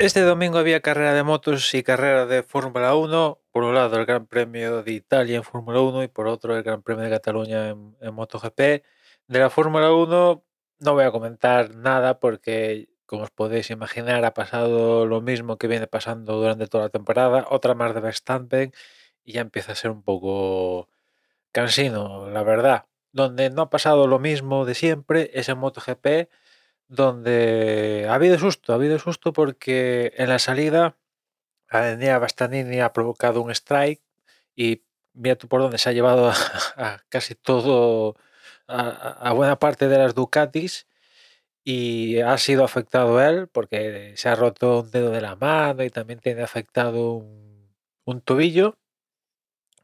Este domingo había carrera de motos y carrera de Fórmula 1. Por un lado el Gran Premio de Italia en Fórmula 1 y por otro el Gran Premio de Cataluña en, MotoGP. De la Fórmula 1 no voy a comentar nada porque, como os podéis imaginar, ha pasado lo mismo que viene pasando durante toda la temporada. Otra más de Verstappen y ya empieza a ser un poco cansino, la verdad. Donde no ha pasado lo mismo de siempre es en MotoGP donde ha habido susto, ha habido susto porque en la salida Aenia Bastanini ha provocado un strike y mira tú por dónde se ha llevado a, casi todo, a, buena parte de las Ducatis y ha sido afectado él porque se ha roto un dedo de la mano y también tiene afectado un, un tobillo,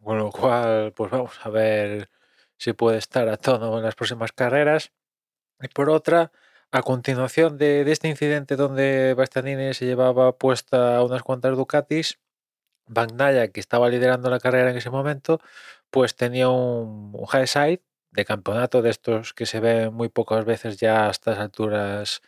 con lo cual pues vamos a ver si puede estar a tono en las próximas carreras. Y por otra, a continuación de, este incidente donde Bastianini se llevaba puesta unas cuantas Ducatis, Bagnaia, que estaba liderando la carrera en ese momento, pues tenía un, high side de campeonato de estos que se ven muy pocas veces ya a estas alturas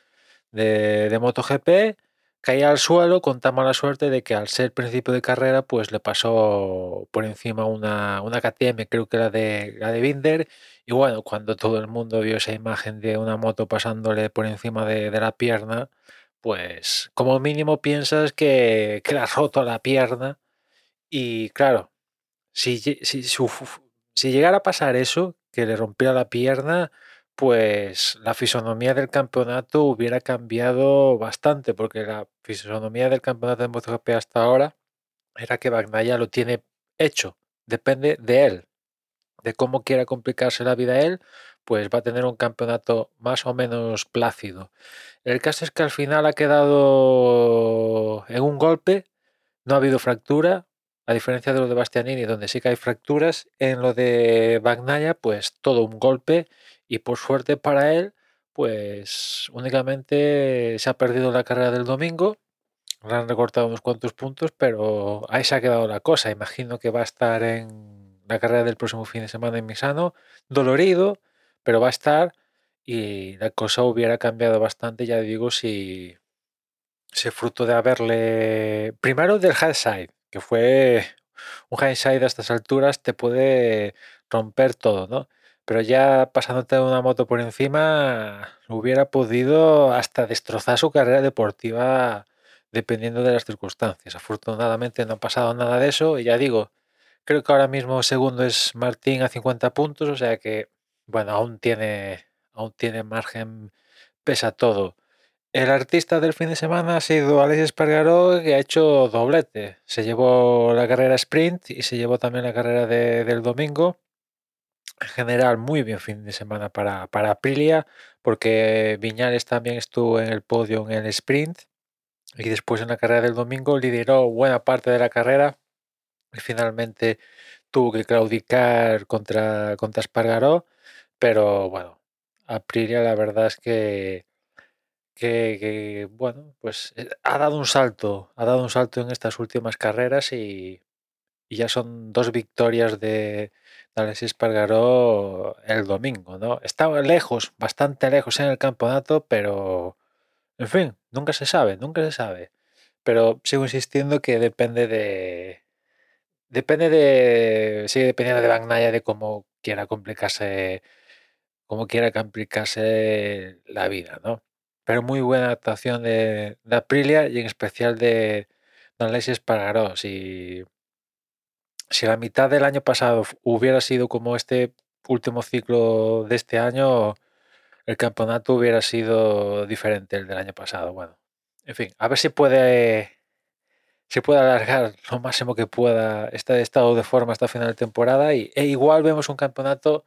de, de MotoGP caía al suelo con tan mala suerte de que al ser principio de carrera, pues le pasó por encima una, una KTM, creo que era de, la de Binder. Y bueno, cuando todo el mundo vio esa imagen de una moto pasándole por encima de, la pierna, pues como mínimo piensas que, que le ha roto la pierna. Y claro, si, si, si llegara a pasar eso, que le rompiera la pierna, pues la fisonomía del campeonato hubiera cambiado bastante, porque la fisonomía del campeonato de MotoGP hasta ahora era que Bagnaia lo tiene hecho, depende de él, de cómo quiera complicarse la vida él, pues va a tener un campeonato más o menos plácido. El caso es que al final ha quedado en un golpe, no ha habido fractura, a diferencia de lo de Bastianini, donde sí que hay fracturas, en lo de Bagnaia, pues todo un golpe y por suerte para él, pues únicamente se ha perdido la carrera del domingo. Le han recortado unos cuantos puntos, pero ahí se ha quedado la cosa. Imagino que va a estar en la carrera del próximo fin de semana en Misano, dolorido, pero va a estar y la cosa hubiera cambiado bastante, ya digo, si, se fruto de haberle... Primero del side, que fue un side a estas alturas, te puede romper todo, ¿no? Pero ya pasándote una moto por encima, hubiera podido hasta destrozar su carrera deportiva dependiendo de las circunstancias. Afortunadamente no ha pasado nada de eso y ya digo, creo que ahora mismo segundo es Martín a 50 puntos, o sea que, bueno, aún tiene, aún tiene margen, pesa todo. El artista del fin de semana ha sido Alex Espargaró, que ha hecho doblete. Se llevó la carrera sprint y se llevó también la carrera del domingo en general muy bien fin de semana para, para Aprilia, porque Viñales también estuvo en el podio en el sprint y después en la carrera del domingo lideró buena parte de la carrera y finalmente tuvo que claudicar contra, contra Espargaró, pero bueno, Aprilia la verdad es que, que, que, bueno, pues eh, ha dado un salto, ha dado un salto en estas últimas carreras y, y ya son dos victorias de, Alexis Espargaró el domingo, ¿no? Estaba lejos, bastante lejos en el campeonato, pero en fin, nunca se sabe, nunca se sabe. Pero sigo insistiendo que depende de. Depende de. Sigue dependiendo de Bagnaia de cómo quiera complicarse. Cómo quiera complicarse la vida, ¿no? Pero muy buena adaptación de, de Aprilia y en especial de Alexis Espargaró. Si si la mitad del año pasado hubiera sido como este último ciclo de este año, el campeonato hubiera sido diferente el del año pasado. Bueno, en fin, a ver si puede se puede alargar lo máximo que pueda este estado de forma hasta final de temporada y, e igual vemos un campeonato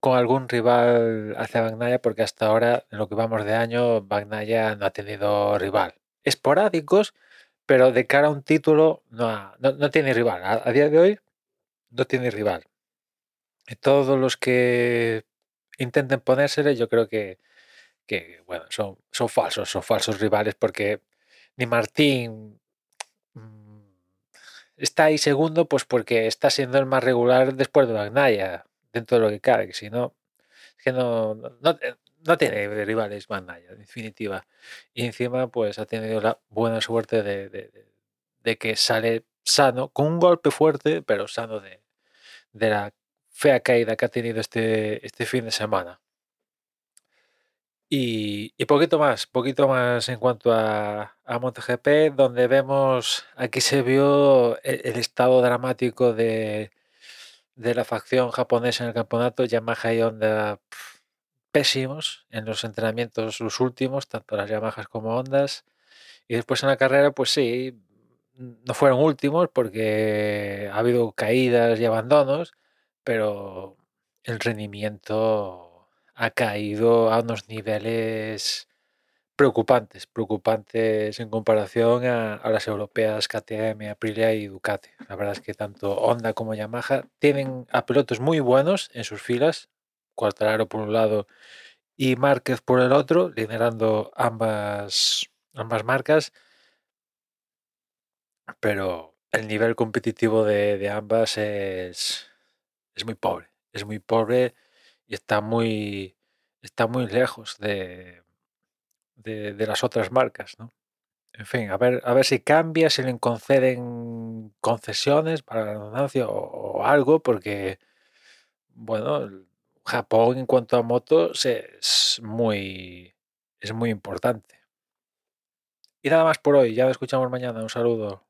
con algún rival hacia Bagnaia porque hasta ahora en lo que vamos de año Bagnaia no ha tenido rival. Esporádicos, pero de cara a un título no, no, tiene rival. A, día de hoy no tiene rival. Y todos los que intenten ponérsele, yo creo que, que bueno, son, son falsos, son falsos rivales porque ni Martín mm, está ahí segundo, pues porque está siendo el más regular después de Magnaya, dentro de lo que cabe, que si no, es que no, no, no tiene rivales Bandai, en definitiva. Y encima, pues ha tenido la buena suerte de, que sale sano, con un golpe fuerte, pero sano de, la fea caída que ha tenido este, este fin de semana. Y, poquito más, poquito más en cuanto a, a MotoGP, donde vemos, aquí se vio el, estado dramático de, de, la facción japonesa en el campeonato, Yamaha y Honda pésimos en los entrenamientos, los últimos, tanto las Yamahas como Hondas. Y después en la carrera, pues sí, no fueron últimos porque ha habido caídas y abandonos, pero el rendimiento ha caído a unos niveles preocupantes, preocupantes en comparación a, las europeas KTM, Aprilia y Ducati. La verdad es que tanto Honda como Yamaha tienen a pilotos muy buenos en sus filas, Cuartararo por un lado y Márquez por el otro, liderando ambas, ambas marcas. Pero el nivel competitivo de, ambas es, es, muy pobre. Es muy pobre y está muy, está muy lejos de, de, las otras marcas. En fin, a ver, a ver si cambia, si le conceden concesiones para la redundancia o, algo, porque, bueno, Japón en cuanto a motos es muy, es muy importante. Y nada más por hoy, ya lo escuchamos mañana, un saludo.